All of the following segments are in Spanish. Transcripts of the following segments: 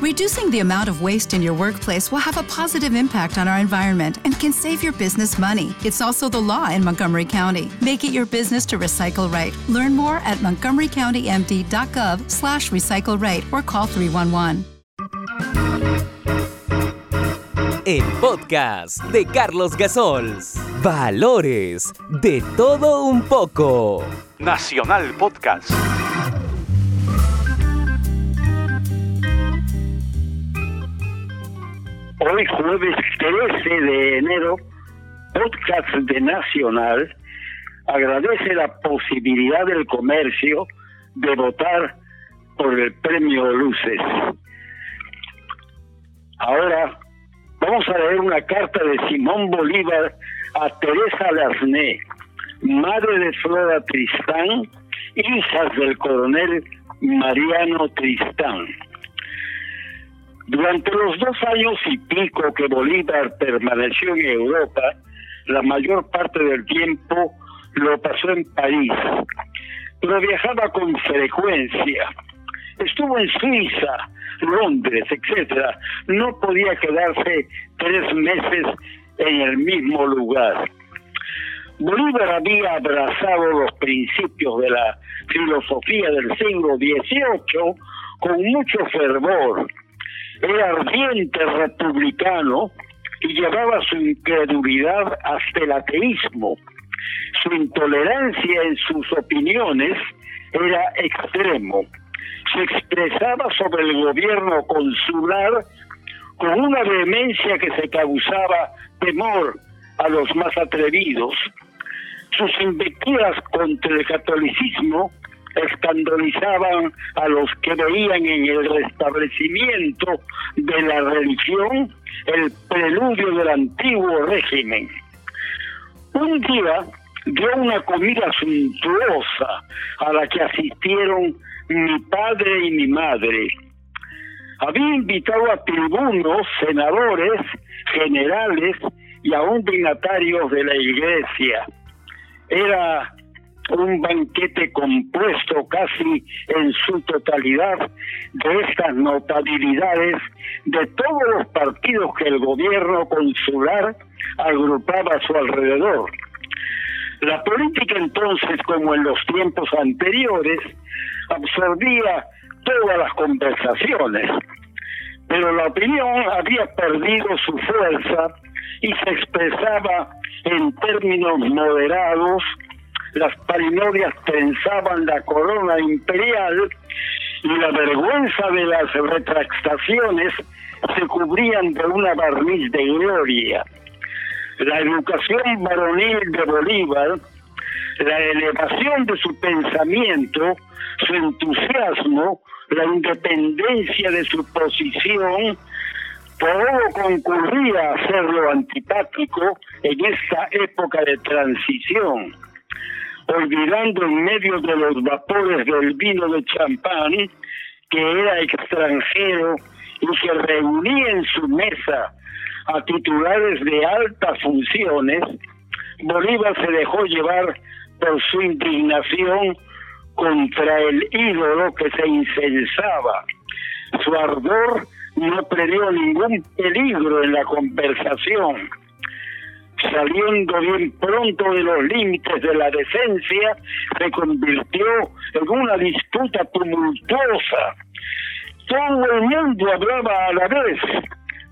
Reducing the amount of waste in your workplace will have a positive impact on our environment and can save your business money. It's also the law in Montgomery County. Make it your business to recycle right. Learn more at montgomerycountymd.gov slash recycle right or call 311. El podcast de Carlos Gasols. Valores de todo un poco. Nacional Podcast. Hoy jueves 13 de enero, podcast de Nacional agradece la posibilidad del comercio de votar por el premio Luces. Ahora vamos a leer una carta de Simón Bolívar a Teresa Lasné, madre de Flora Tristán, hijas del coronel Mariano Tristán. Durante los dos años y pico que Bolívar permaneció en Europa, la mayor parte del tiempo lo pasó en París, pero viajaba con frecuencia. Estuvo en Suiza, Londres, etcétera. No podía quedarse tres meses en el mismo lugar. Bolívar había abrazado los principios de la filosofía del siglo XVIII con mucho fervor era ardiente republicano y llevaba su incredulidad hasta el ateísmo. Su intolerancia en sus opiniones era extremo. Se expresaba sobre el gobierno consular con una vehemencia que se causaba temor a los más atrevidos. Sus invectivas contra el catolicismo escandalizaban a los que veían en el restablecimiento de la religión el preludio del antiguo régimen. Un día dio una comida suntuosa a la que asistieron mi padre y mi madre. Había invitado a tribunos, senadores, generales y aún dignatarios de la iglesia. Era un banquete compuesto casi en su totalidad de estas notabilidades de todos los partidos que el gobierno consular agrupaba a su alrededor. La política entonces, como en los tiempos anteriores, absorbía todas las conversaciones, pero la opinión había perdido su fuerza y se expresaba en términos moderados las parinodias pensaban la corona imperial y la vergüenza de las retractaciones se cubrían de una barniz de gloria. La educación varonil de Bolívar, la elevación de su pensamiento, su entusiasmo, la independencia de su posición, todo concurría a hacerlo antipático en esta época de transición olvidando en medio de los vapores del vino de champán que era extranjero y que reunía en su mesa a titulares de altas funciones, Bolívar se dejó llevar por su indignación contra el ídolo que se incensaba. Su ardor no previó ningún peligro en la conversación saliendo bien pronto de los límites de la decencia, se convirtió en una disputa tumultuosa. Todo el mundo hablaba a la vez,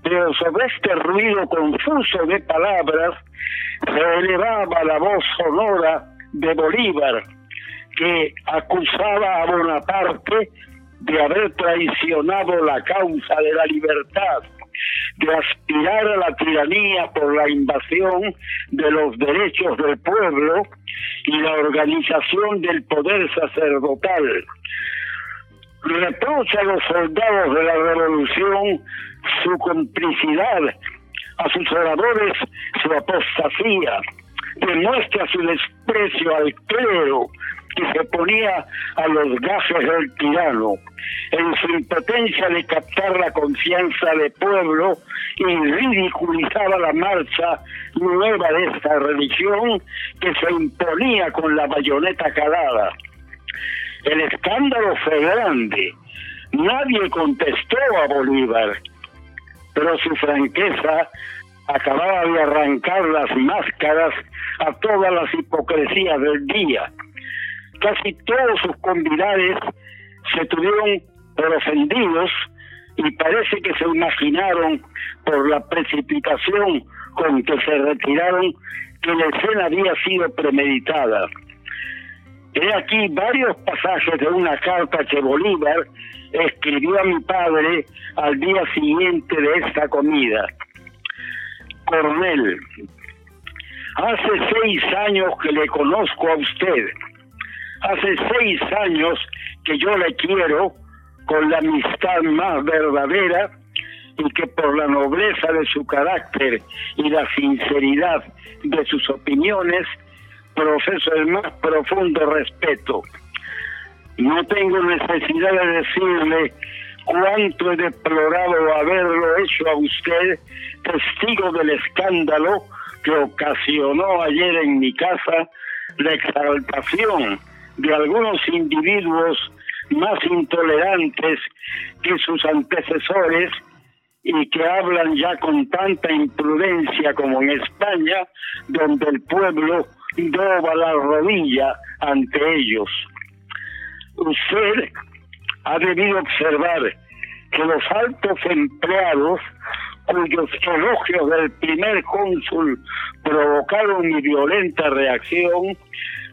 pero sobre este ruido confuso de palabras se elevaba la voz sonora de Bolívar, que acusaba a Bonaparte de haber traicionado la causa de la libertad de aspirar a la tiranía por la invasión de los derechos del pueblo y la organización del poder sacerdotal. Reprocha a los soldados de la revolución su complicidad, a sus oradores su apostasía, demuestra su desprecio al clero que se ponía a los gajes del tirano, en su impotencia de captar la confianza del pueblo y ridiculizaba la marcha nueva de esta religión que se imponía con la bayoneta calada. El escándalo fue grande. Nadie contestó a Bolívar, pero su franqueza acababa de arrancar las máscaras a todas las hipocresías del día. Casi todos sus convidados se tuvieron por ofendidos y parece que se imaginaron por la precipitación con que se retiraron que la escena había sido premeditada. He aquí varios pasajes de una carta que Bolívar escribió a mi padre al día siguiente de esta comida. Coronel, hace seis años que le conozco a usted. Hace seis años que yo le quiero con la amistad más verdadera y que por la nobleza de su carácter y la sinceridad de sus opiniones profeso el más profundo respeto. No tengo necesidad de decirle cuánto he deplorado haberlo hecho a usted testigo del escándalo que ocasionó ayer en mi casa la exaltación de algunos individuos más intolerantes que sus antecesores y que hablan ya con tanta imprudencia como en España, donde el pueblo doba la rodilla ante ellos. Usted ha debido observar que los altos empleados cuyos elogios del primer cónsul provocaron mi violenta reacción,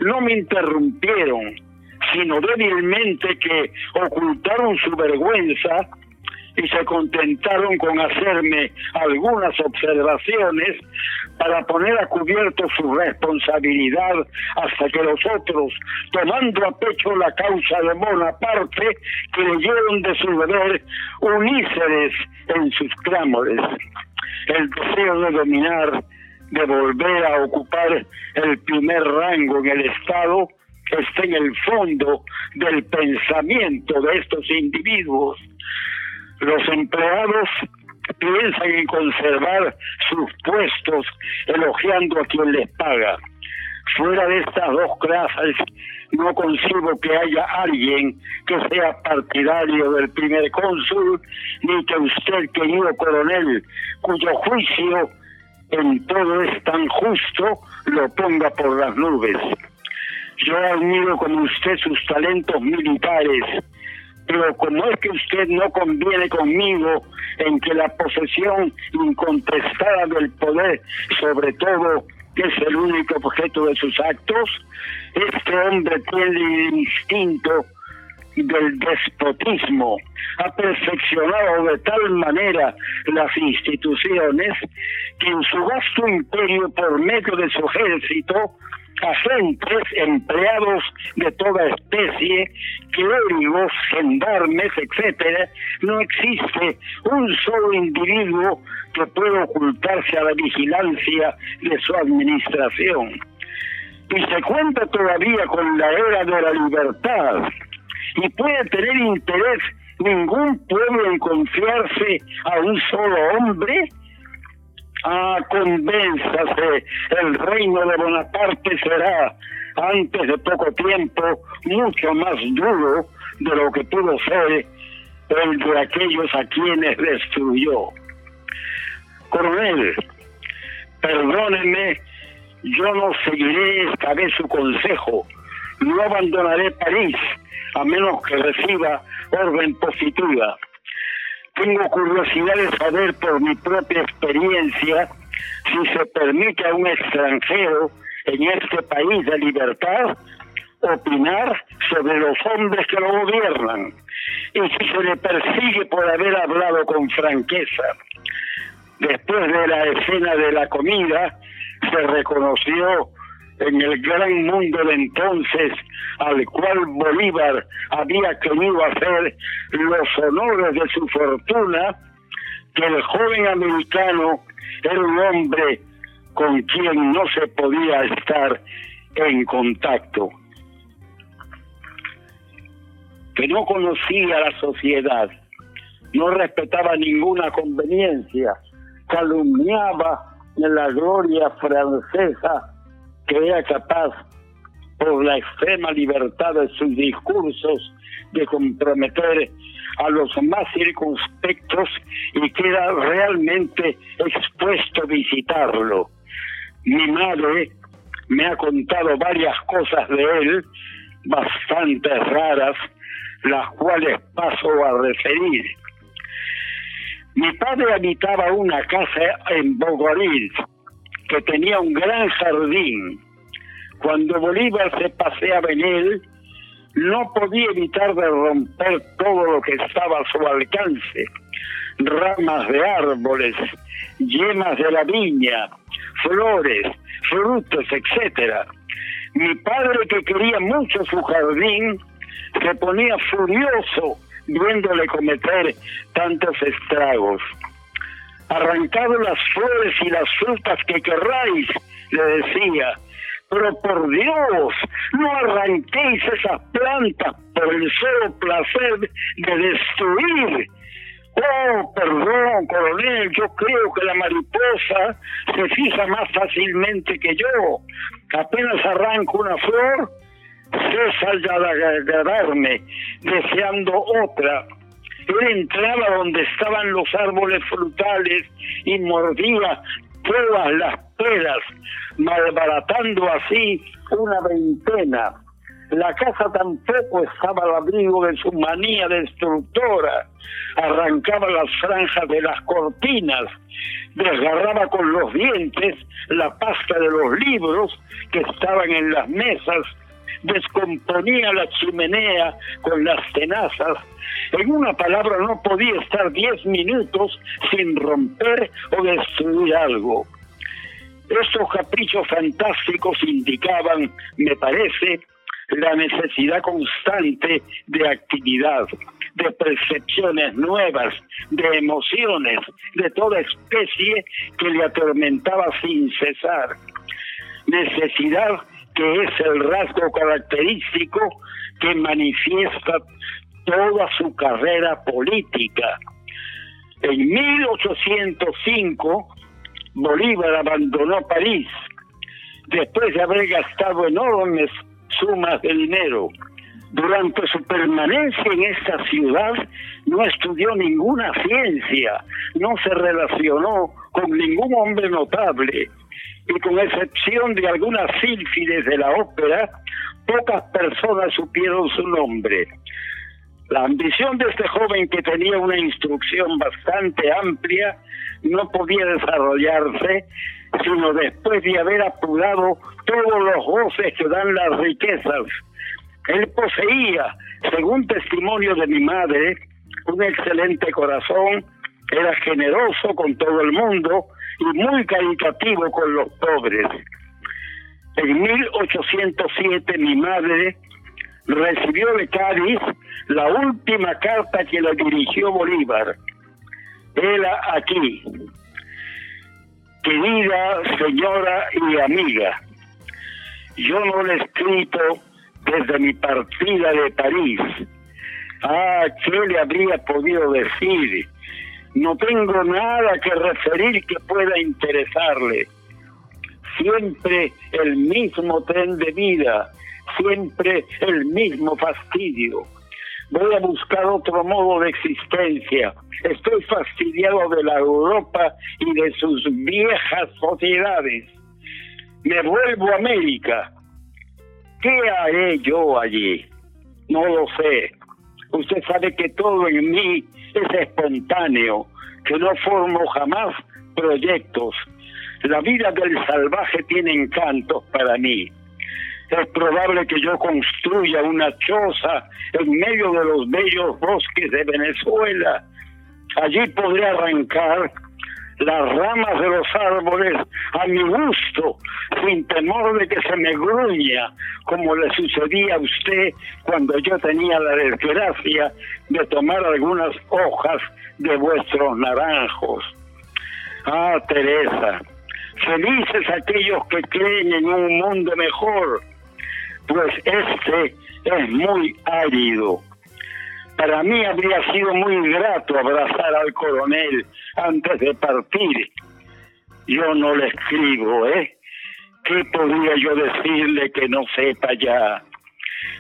no me interrumpieron, sino débilmente que ocultaron su vergüenza y se contentaron con hacerme algunas observaciones para poner a cubierto su responsabilidad hasta que los otros, tomando a pecho la causa de Bonaparte, creyeron de su deber uníceres en sus clamores. El deseo de dominar, de volver a ocupar el primer rango en el Estado, está en el fondo del pensamiento de estos individuos los empleados piensan en conservar sus puestos elogiando a quien les paga. Fuera de estas dos clases, no concibo que haya alguien que sea partidario del primer cónsul, ni que usted, querido coronel, cuyo juicio en todo es tan justo, lo ponga por las nubes. Yo admiro como usted sus talentos militares, pero como es que usted no conviene conmigo en que la posesión incontestada del poder, sobre todo, es el único objeto de sus actos, este hombre tiene el instinto del despotismo, ha perfeccionado de tal manera las instituciones que en su vasto imperio por medio de su ejército agentes, empleados de toda especie, clérigos, gendarmes, etcétera, no existe un solo individuo que pueda ocultarse a la vigilancia de su administración. Y se cuenta todavía con la era de la libertad. Y puede tener interés ningún pueblo en confiarse a un solo hombre Ah, convénzase, el reino de Bonaparte será, antes de poco tiempo, mucho más duro de lo que pudo ser el de aquellos a quienes destruyó. Coronel, perdóneme, yo no seguiré esta vez su consejo, no abandonaré París a menos que reciba orden positiva tengo curiosidad de saber por mi propia experiencia si se permite a un extranjero en este país de libertad opinar sobre los hombres que lo gobiernan y si se le persigue por haber hablado con franqueza. Después de la escena de la comida, se reconoció en el gran mundo de entonces al cual Bolívar había querido hacer los honores de su fortuna, que el joven americano era un hombre con quien no se podía estar en contacto, que no conocía la sociedad, no respetaba ninguna conveniencia, calumniaba la gloria francesa que era capaz, por la extrema libertad de sus discursos, de comprometer a los más circunspectos y queda realmente expuesto a visitarlo. Mi madre me ha contado varias cosas de él, bastante raras, las cuales paso a referir. Mi padre habitaba una casa en Bogoril que tenía un gran jardín. Cuando Bolívar se paseaba en él, no podía evitar de romper todo lo que estaba a su alcance. Ramas de árboles, yemas de la viña, flores, frutos, etcétera. Mi padre, que quería mucho su jardín, se ponía furioso viéndole cometer tantos estragos. Arrancado las flores y las frutas que querráis, le decía, pero por Dios, no arranquéis esas plantas por el solo placer de destruir. Oh, perdón, coronel, yo creo que la mariposa se fija más fácilmente que yo. Apenas arranco una flor, cesa ya de agradarme, deseando otra. Él entraba donde estaban los árboles frutales y mordía todas las peras, malbaratando así una veintena. La casa tampoco estaba al abrigo de su manía destructora. Arrancaba las franjas de las cortinas, desgarraba con los dientes la pasta de los libros que estaban en las mesas, descomponía la chimenea con las tenazas. En una palabra, no podía estar diez minutos sin romper o destruir algo. Estos caprichos fantásticos indicaban, me parece, la necesidad constante de actividad, de percepciones nuevas, de emociones, de toda especie que le atormentaba sin cesar. Necesidad que es el rasgo característico que manifiesta toda su carrera política. En 1805, Bolívar abandonó París después de haber gastado enormes sumas de dinero. Durante su permanencia en esta ciudad no estudió ninguna ciencia, no se relacionó con ningún hombre notable y con excepción de algunas sílfides de la ópera, pocas personas supieron su nombre. La ambición de este joven que tenía una instrucción bastante amplia no podía desarrollarse sino después de haber apurado todos los goces que dan las riquezas. Él poseía, según testimonio de mi madre, un excelente corazón, era generoso con todo el mundo y muy caritativo con los pobres. En 1807 mi madre recibió de Cádiz la última carta que le dirigió Bolívar. Era aquí. Querida señora y amiga, yo no le he escrito desde mi partida de París. Ah, ¿qué le habría podido decir? No tengo nada que referir que pueda interesarle. Siempre el mismo tren de vida, siempre el mismo fastidio. Voy a buscar otro modo de existencia. Estoy fastidiado de la Europa y de sus viejas sociedades. Me vuelvo a América. ¿Qué haré yo allí? No lo sé. Usted sabe que todo en mí es espontáneo, que no formo jamás proyectos. La vida del salvaje tiene encantos para mí. Es probable que yo construya una choza en medio de los bellos bosques de Venezuela. Allí podré arrancar las ramas de los árboles a mi gusto, sin temor de que se me gruña, como le sucedía a usted cuando yo tenía la desgracia de tomar algunas hojas de vuestros naranjos. Ah, Teresa, felices aquellos que creen en un mundo mejor, pues este es muy árido. Para mí habría sido muy grato abrazar al coronel antes de partir. Yo no le escribo, ¿eh? ¿Qué podría yo decirle que no sepa ya?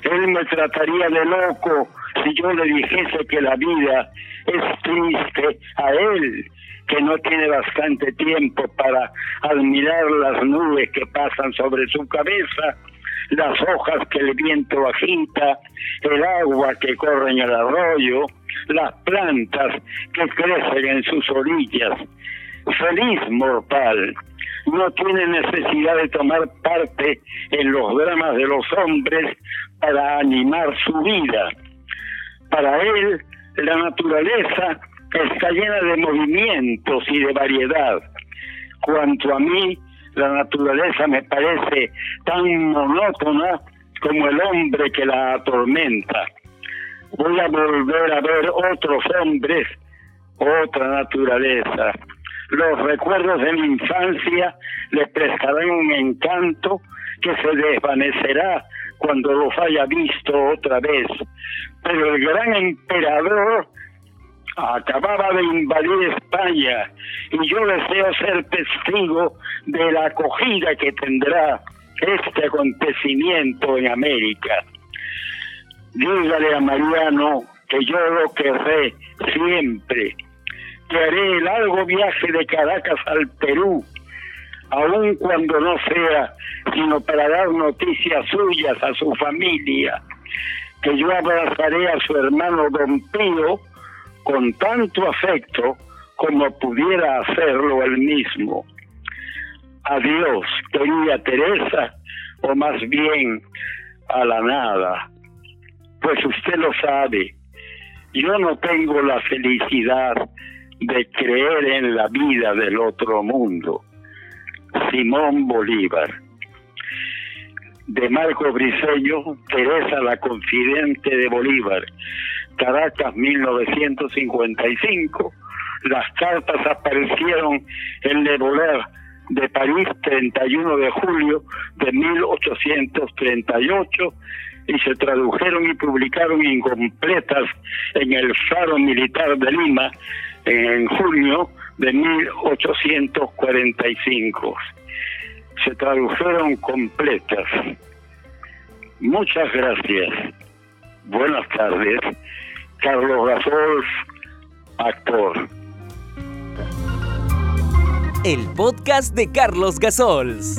Él me trataría de loco si yo le dijese que la vida es triste a él, que no tiene bastante tiempo para admirar las nubes que pasan sobre su cabeza, las hojas que el viento agita, el agua que corre en el arroyo, las plantas que crecen en sus orillas. Feliz mortal, no tiene necesidad de tomar parte en los dramas de los hombres para animar su vida. Para él, la naturaleza está llena de movimientos y de variedad. Cuanto a mí, la naturaleza me parece tan monótona como el hombre que la atormenta. Voy a volver a ver otros hombres, otra naturaleza. Los recuerdos de mi infancia le prestarán un encanto que se desvanecerá cuando los haya visto otra vez. Pero el gran emperador acababa de invadir España y yo deseo ser testigo de la acogida que tendrá este acontecimiento en América. Dígale a Mariano que yo lo querré siempre, que haré el largo viaje de Caracas al Perú, aun cuando no sea sino para dar noticias suyas a su familia, que yo abrazaré a su hermano Don Pío, con tanto afecto como pudiera hacerlo él mismo. Adiós, querida Teresa, o más bien a la nada. Pues usted lo sabe, yo no tengo la felicidad de creer en la vida del otro mundo. Simón Bolívar. De Marco Briceño, Teresa la confidente de Bolívar, Caracas 1955. Las cartas aparecieron en Le Voler de París 31 de julio de 1838 y se tradujeron y publicaron incompletas en el Faro Militar de Lima en junio de 1845. Se tradujeron completas. Muchas gracias. Buenas tardes. Carlos Gasol, actor. El podcast de Carlos Gasols.